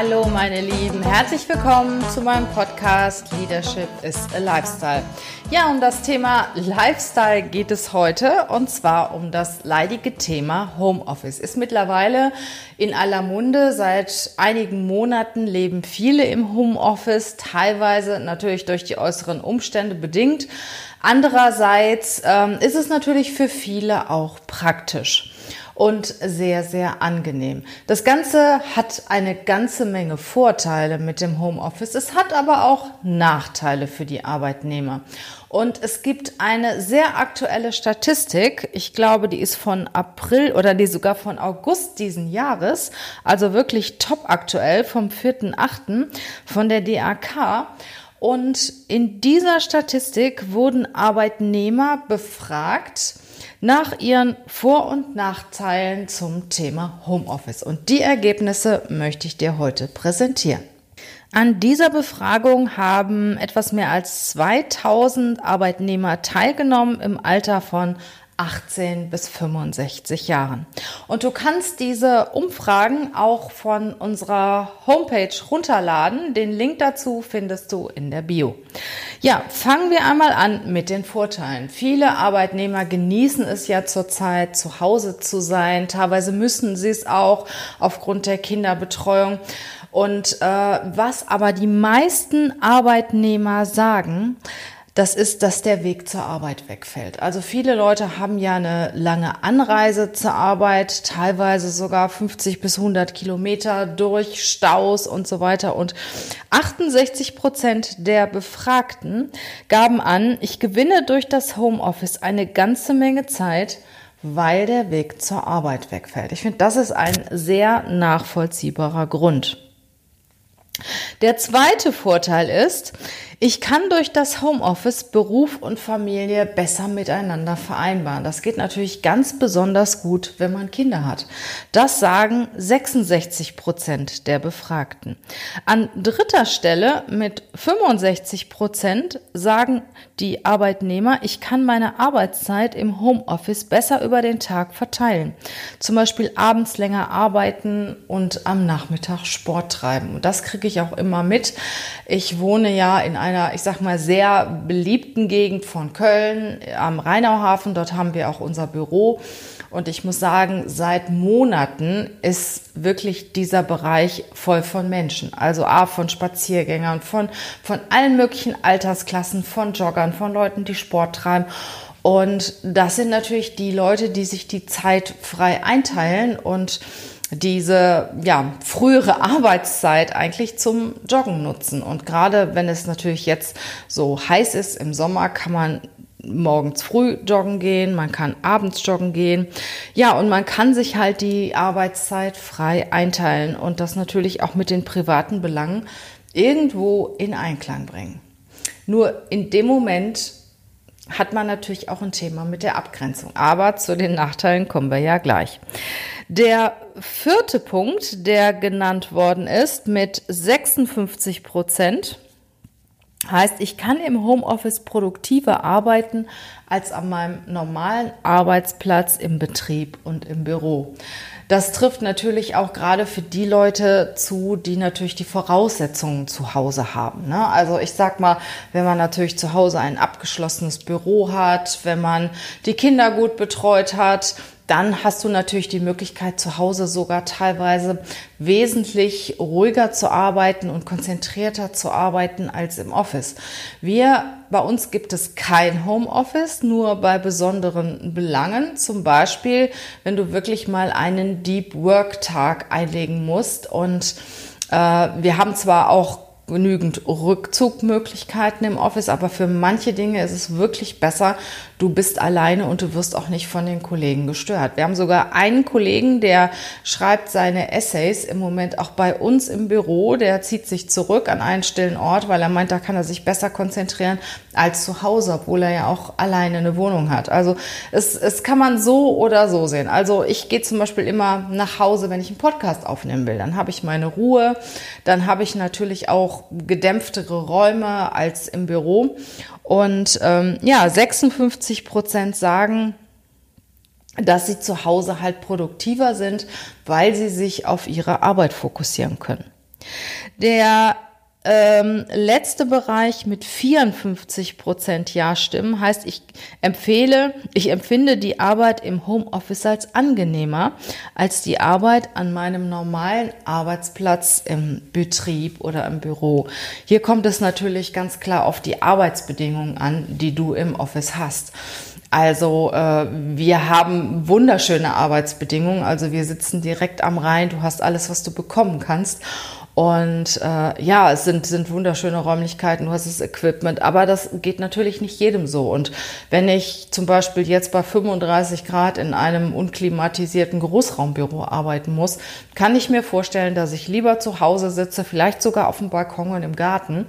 Hallo meine Lieben, herzlich willkommen zu meinem Podcast Leadership is a Lifestyle. Ja, um das Thema Lifestyle geht es heute und zwar um das leidige Thema Homeoffice. Ist mittlerweile in aller Munde. Seit einigen Monaten leben viele im Homeoffice, teilweise natürlich durch die äußeren Umstände bedingt. Andererseits ähm, ist es natürlich für viele auch praktisch und sehr, sehr angenehm. Das Ganze hat eine ganze Menge Vorteile mit dem Homeoffice. Es hat aber auch Nachteile für die Arbeitnehmer. Und es gibt eine sehr aktuelle Statistik. Ich glaube, die ist von April oder die sogar von August diesen Jahres. Also wirklich top aktuell vom 4.8. von der DAK. Und in dieser Statistik wurden Arbeitnehmer befragt, nach ihren Vor- und Nachteilen zum Thema Homeoffice. Und die Ergebnisse möchte ich dir heute präsentieren. An dieser Befragung haben etwas mehr als 2000 Arbeitnehmer teilgenommen im Alter von 18 bis 65 Jahren. Und du kannst diese Umfragen auch von unserer Homepage runterladen. Den Link dazu findest du in der Bio. Ja, fangen wir einmal an mit den Vorteilen. Viele Arbeitnehmer genießen es ja zurzeit, zu Hause zu sein. Teilweise müssen sie es auch aufgrund der Kinderbetreuung. Und äh, was aber die meisten Arbeitnehmer sagen, das ist, dass der Weg zur Arbeit wegfällt. Also viele Leute haben ja eine lange Anreise zur Arbeit, teilweise sogar 50 bis 100 Kilometer durch Staus und so weiter. Und 68 Prozent der Befragten gaben an, ich gewinne durch das Homeoffice eine ganze Menge Zeit, weil der Weg zur Arbeit wegfällt. Ich finde, das ist ein sehr nachvollziehbarer Grund. Der zweite Vorteil ist, ich kann durch das Homeoffice Beruf und Familie besser miteinander vereinbaren. Das geht natürlich ganz besonders gut, wenn man Kinder hat. Das sagen 66 Prozent der Befragten. An dritter Stelle mit 65 Prozent sagen die Arbeitnehmer, ich kann meine Arbeitszeit im Homeoffice besser über den Tag verteilen. Zum Beispiel abends länger arbeiten und am Nachmittag Sport treiben. Und das kriege ich auch immer mit. Ich wohne ja in einer, ich sag mal, sehr beliebten Gegend von Köln am Rheinauhafen. Dort haben wir auch unser Büro. Und ich muss sagen, seit Monaten ist wirklich dieser Bereich voll von Menschen. Also A, von Spaziergängern, von, von allen möglichen Altersklassen, von Joggern, von Leuten, die Sport treiben. Und das sind natürlich die Leute, die sich die Zeit frei einteilen und diese ja, frühere Arbeitszeit eigentlich zum Joggen nutzen. Und gerade wenn es natürlich jetzt so heiß ist im Sommer, kann man morgens früh joggen gehen, man kann abends joggen gehen. Ja, und man kann sich halt die Arbeitszeit frei einteilen und das natürlich auch mit den privaten Belangen irgendwo in Einklang bringen. Nur in dem Moment hat man natürlich auch ein Thema mit der Abgrenzung. Aber zu den Nachteilen kommen wir ja gleich. Der vierte Punkt, der genannt worden ist mit 56 Prozent, heißt, ich kann im Homeoffice produktiver arbeiten als an meinem normalen Arbeitsplatz im Betrieb und im Büro. Das trifft natürlich auch gerade für die Leute zu, die natürlich die Voraussetzungen zu Hause haben. Ne? Also ich sag mal, wenn man natürlich zu Hause ein abgeschlossenes Büro hat, wenn man die Kinder gut betreut hat, dann hast du natürlich die Möglichkeit, zu Hause sogar teilweise wesentlich ruhiger zu arbeiten und konzentrierter zu arbeiten als im Office. Wir, bei uns gibt es kein Homeoffice, nur bei besonderen Belangen. Zum Beispiel, wenn du wirklich mal einen Deep Work Tag einlegen musst und äh, wir haben zwar auch genügend Rückzugmöglichkeiten im Office, aber für manche Dinge ist es wirklich besser, du bist alleine und du wirst auch nicht von den Kollegen gestört. Wir haben sogar einen Kollegen, der schreibt seine Essays im Moment auch bei uns im Büro, der zieht sich zurück an einen stillen Ort, weil er meint, da kann er sich besser konzentrieren als zu Hause, obwohl er ja auch alleine eine Wohnung hat. Also es, es kann man so oder so sehen. Also ich gehe zum Beispiel immer nach Hause, wenn ich einen Podcast aufnehmen will. Dann habe ich meine Ruhe, dann habe ich natürlich auch gedämpftere Räume als im Büro. Und ähm, ja, 56 Prozent sagen, dass sie zu Hause halt produktiver sind, weil sie sich auf ihre Arbeit fokussieren können. Der ähm, letzte Bereich mit 54 Prozent Ja-Stimmen heißt, ich empfehle, ich empfinde die Arbeit im Homeoffice als angenehmer als die Arbeit an meinem normalen Arbeitsplatz im Betrieb oder im Büro. Hier kommt es natürlich ganz klar auf die Arbeitsbedingungen an, die du im Office hast. Also äh, wir haben wunderschöne Arbeitsbedingungen. Also wir sitzen direkt am Rhein. Du hast alles, was du bekommen kannst. Und äh, ja, es sind, sind wunderschöne Räumlichkeiten, du hast das Equipment, aber das geht natürlich nicht jedem so. Und wenn ich zum Beispiel jetzt bei 35 Grad in einem unklimatisierten Großraumbüro arbeiten muss, kann ich mir vorstellen, dass ich lieber zu Hause sitze, vielleicht sogar auf dem Balkon und im Garten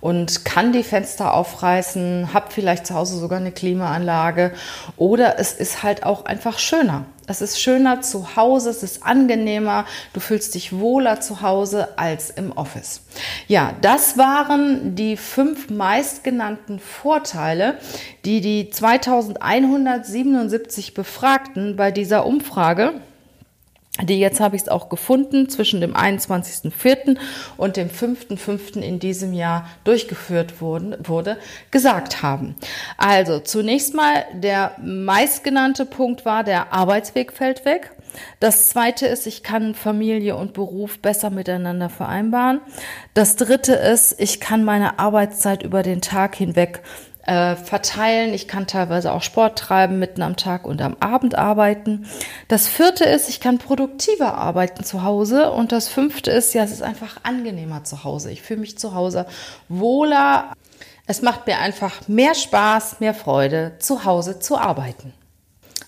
und kann die Fenster aufreißen, habe vielleicht zu Hause sogar eine Klimaanlage oder es ist halt auch einfach schöner. Es ist schöner zu Hause, es ist angenehmer, du fühlst dich wohler zu Hause als im Office. Ja, das waren die fünf meistgenannten Vorteile, die die 2177 Befragten bei dieser Umfrage die jetzt habe ich es auch gefunden, zwischen dem 21.04. und dem 5.05. in diesem Jahr durchgeführt wurden, wurde, gesagt haben. Also zunächst mal der meistgenannte Punkt war, der Arbeitsweg fällt weg. Das zweite ist, ich kann Familie und Beruf besser miteinander vereinbaren. Das dritte ist, ich kann meine Arbeitszeit über den Tag hinweg äh, verteilen. Ich kann teilweise auch Sport treiben, mitten am Tag und am Abend arbeiten. Das vierte ist, ich kann produktiver arbeiten zu Hause. Und das fünfte ist, ja, es ist einfach angenehmer zu Hause. Ich fühle mich zu Hause wohler. Es macht mir einfach mehr Spaß, mehr Freude, zu Hause zu arbeiten.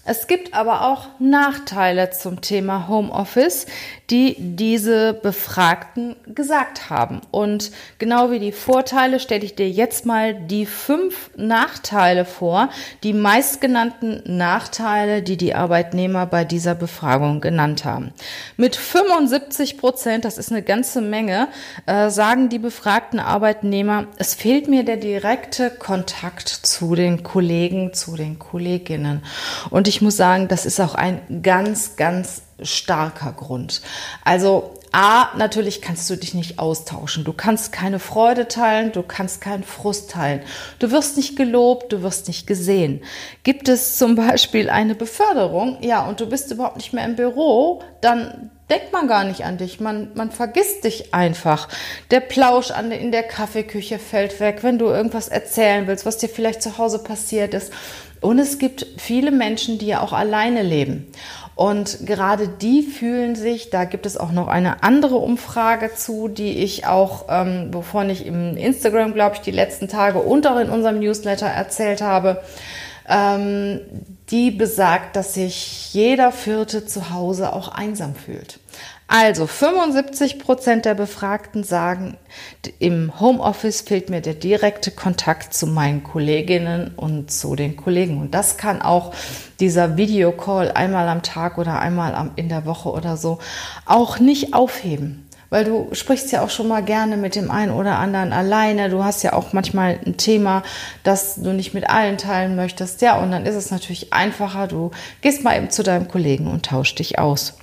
Es gibt aber auch Nachteile zum Thema Homeoffice, die diese Befragten gesagt haben. Und genau wie die Vorteile stelle ich dir jetzt mal die fünf Nachteile vor, die meistgenannten Nachteile, die die Arbeitnehmer bei dieser Befragung genannt haben. Mit 75 Prozent, das ist eine ganze Menge, äh, sagen die befragten Arbeitnehmer, es fehlt mir der direkte Kontakt zu den Kollegen, zu den Kolleginnen. Und ich muss sagen, das ist auch ein ganz, ganz starker Grund. Also A, natürlich kannst du dich nicht austauschen. Du kannst keine Freude teilen, du kannst keinen Frust teilen. Du wirst nicht gelobt, du wirst nicht gesehen. Gibt es zum Beispiel eine Beförderung, ja, und du bist überhaupt nicht mehr im Büro, dann denkt man gar nicht an dich. Man, man vergisst dich einfach. Der Plausch an, in der Kaffeeküche fällt weg, wenn du irgendwas erzählen willst, was dir vielleicht zu Hause passiert ist. Und es gibt viele Menschen, die ja auch alleine leben. Und gerade die fühlen sich, da gibt es auch noch eine andere Umfrage zu, die ich auch, ähm, wovon ich im Instagram, glaube ich, die letzten Tage und auch in unserem Newsletter erzählt habe, ähm, die besagt, dass sich jeder Vierte zu Hause auch einsam fühlt. Also 75 Prozent der Befragten sagen, im Homeoffice fehlt mir der direkte Kontakt zu meinen Kolleginnen und zu den Kollegen. Und das kann auch dieser Videocall einmal am Tag oder einmal in der Woche oder so auch nicht aufheben. Weil du sprichst ja auch schon mal gerne mit dem einen oder anderen alleine. Du hast ja auch manchmal ein Thema, das du nicht mit allen teilen möchtest. Ja, und dann ist es natürlich einfacher. Du gehst mal eben zu deinem Kollegen und tausch dich aus.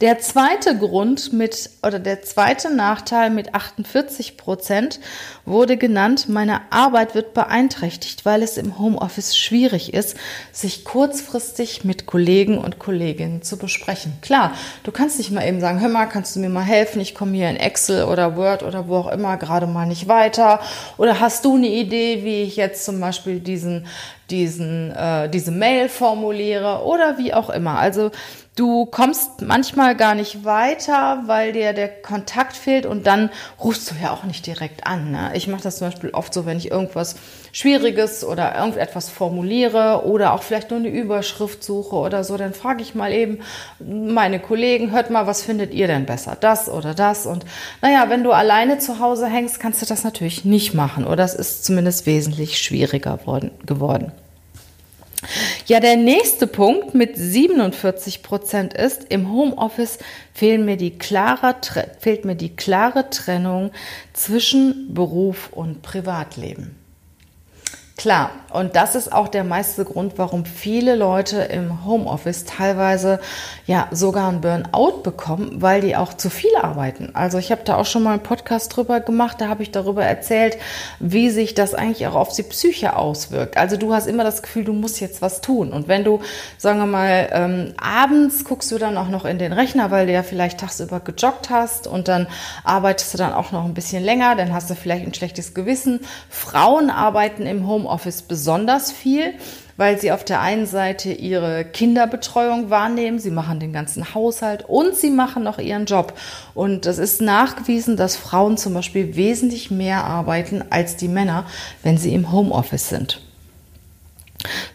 Der zweite Grund mit oder der zweite Nachteil mit 48 Prozent wurde genannt, meine Arbeit wird beeinträchtigt, weil es im Homeoffice schwierig ist, sich kurzfristig mit Kollegen und Kolleginnen zu besprechen. Klar, du kannst nicht mal eben sagen, hör mal, kannst du mir mal helfen? Ich komme hier in Excel oder Word oder wo auch immer gerade mal nicht weiter. Oder hast du eine Idee, wie ich jetzt zum Beispiel diesen diesen, äh, diese Mail formuliere oder wie auch immer. Also Du kommst manchmal gar nicht weiter, weil dir der Kontakt fehlt und dann rufst du ja auch nicht direkt an. Ne? Ich mache das zum Beispiel oft so, wenn ich irgendwas Schwieriges oder irgendetwas formuliere oder auch vielleicht nur eine Überschrift suche oder so, dann frage ich mal eben meine Kollegen, hört mal, was findet ihr denn besser? Das oder das? Und naja, wenn du alleine zu Hause hängst, kannst du das natürlich nicht machen oder es ist zumindest wesentlich schwieriger geworden. Ja, der nächste Punkt mit 47 Prozent ist, im Homeoffice fehlt mir, die klare, fehlt mir die klare Trennung zwischen Beruf und Privatleben. Klar, und das ist auch der meiste Grund, warum viele Leute im Homeoffice teilweise ja sogar einen Burnout bekommen, weil die auch zu viel arbeiten. Also ich habe da auch schon mal einen Podcast drüber gemacht, da habe ich darüber erzählt, wie sich das eigentlich auch auf die Psyche auswirkt. Also du hast immer das Gefühl, du musst jetzt was tun. Und wenn du, sagen wir mal, ähm, abends guckst du dann auch noch in den Rechner, weil du ja vielleicht tagsüber gejoggt hast und dann arbeitest du dann auch noch ein bisschen länger, dann hast du vielleicht ein schlechtes Gewissen. Frauen arbeiten im Homeoffice Homeoffice besonders viel, weil sie auf der einen Seite ihre Kinderbetreuung wahrnehmen, sie machen den ganzen Haushalt und sie machen noch ihren Job. Und es ist nachgewiesen, dass Frauen zum Beispiel wesentlich mehr arbeiten als die Männer, wenn sie im Homeoffice sind.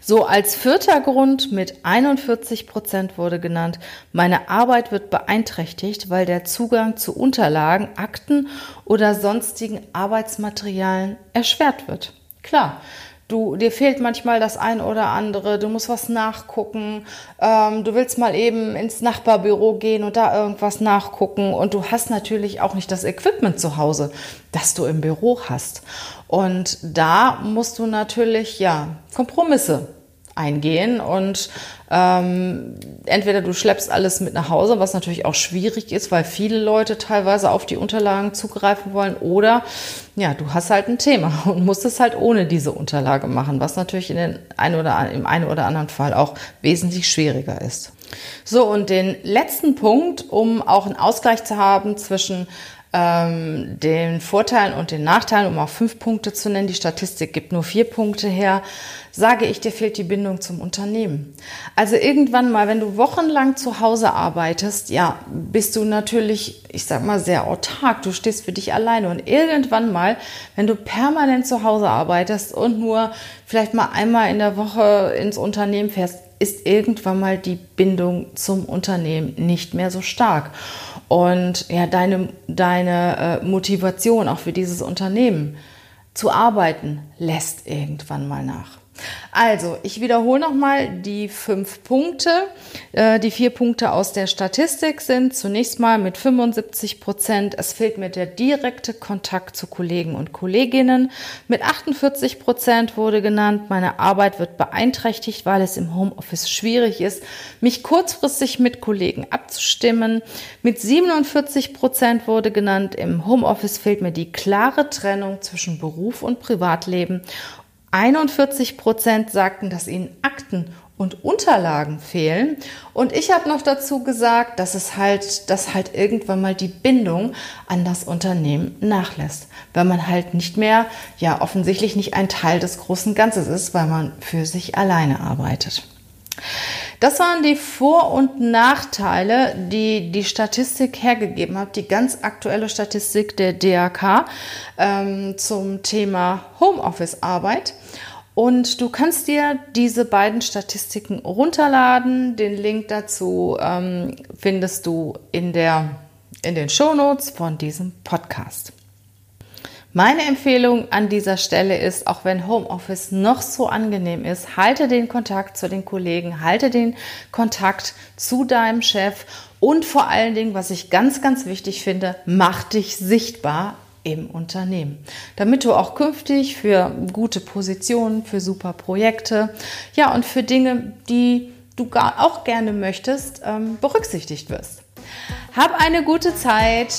So als vierter Grund mit 41 Prozent wurde genannt, meine Arbeit wird beeinträchtigt, weil der Zugang zu Unterlagen, Akten oder sonstigen Arbeitsmaterialien erschwert wird. Klar, du, dir fehlt manchmal das ein oder andere, du musst was nachgucken, ähm, du willst mal eben ins Nachbarbüro gehen und da irgendwas nachgucken und du hast natürlich auch nicht das Equipment zu Hause, das du im Büro hast. Und da musst du natürlich, ja, Kompromisse eingehen und ähm, entweder du schleppst alles mit nach Hause, was natürlich auch schwierig ist, weil viele Leute teilweise auf die Unterlagen zugreifen wollen, oder ja, du hast halt ein Thema und musst es halt ohne diese Unterlage machen, was natürlich in den ein oder, im einen oder anderen Fall auch wesentlich schwieriger ist. So, und den letzten Punkt, um auch einen Ausgleich zu haben zwischen ähm, den Vorteilen und den Nachteilen, um auch fünf Punkte zu nennen, die Statistik gibt nur vier Punkte her, sage ich, dir fehlt die Bindung zum Unternehmen. Also irgendwann mal, wenn du wochenlang zu Hause arbeitest, ja, bist du natürlich, ich sag mal, sehr autark. Du stehst für dich alleine. Und irgendwann mal, wenn du permanent zu Hause arbeitest und nur vielleicht mal einmal in der Woche ins Unternehmen fährst, ist irgendwann mal die Bindung zum Unternehmen nicht mehr so stark. Und ja, deine, deine äh, Motivation auch für dieses Unternehmen zu arbeiten lässt irgendwann mal nach. Also, ich wiederhole nochmal die fünf Punkte. Äh, die vier Punkte aus der Statistik sind zunächst mal mit 75 Prozent, es fehlt mir der direkte Kontakt zu Kollegen und Kolleginnen. Mit 48 Prozent wurde genannt, meine Arbeit wird beeinträchtigt, weil es im Homeoffice schwierig ist, mich kurzfristig mit Kollegen abzustimmen. Mit 47 Prozent wurde genannt, im Homeoffice fehlt mir die klare Trennung zwischen Beruf und Privatleben. 41 Prozent sagten, dass ihnen Akten und Unterlagen fehlen. Und ich habe noch dazu gesagt, dass es halt, dass halt irgendwann mal die Bindung an das Unternehmen nachlässt, weil man halt nicht mehr, ja, offensichtlich nicht ein Teil des großen Ganzes ist, weil man für sich alleine arbeitet. Das waren die Vor- und Nachteile, die die Statistik hergegeben hat, die ganz aktuelle Statistik der DAK ähm, zum Thema Homeoffice-Arbeit. Und du kannst dir diese beiden Statistiken runterladen. Den Link dazu ähm, findest du in, der, in den Shownotes von diesem Podcast. Meine Empfehlung an dieser Stelle ist, auch wenn Homeoffice noch so angenehm ist, halte den Kontakt zu den Kollegen, halte den Kontakt zu deinem Chef und vor allen Dingen, was ich ganz, ganz wichtig finde, mach dich sichtbar im Unternehmen, damit du auch künftig für gute Positionen, für super Projekte, ja und für Dinge, die du auch gerne möchtest, ähm, berücksichtigt wirst. Hab eine gute Zeit.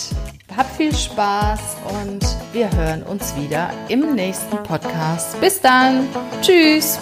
Hab viel Spaß und wir hören uns wieder im nächsten Podcast. Bis dann. Tschüss.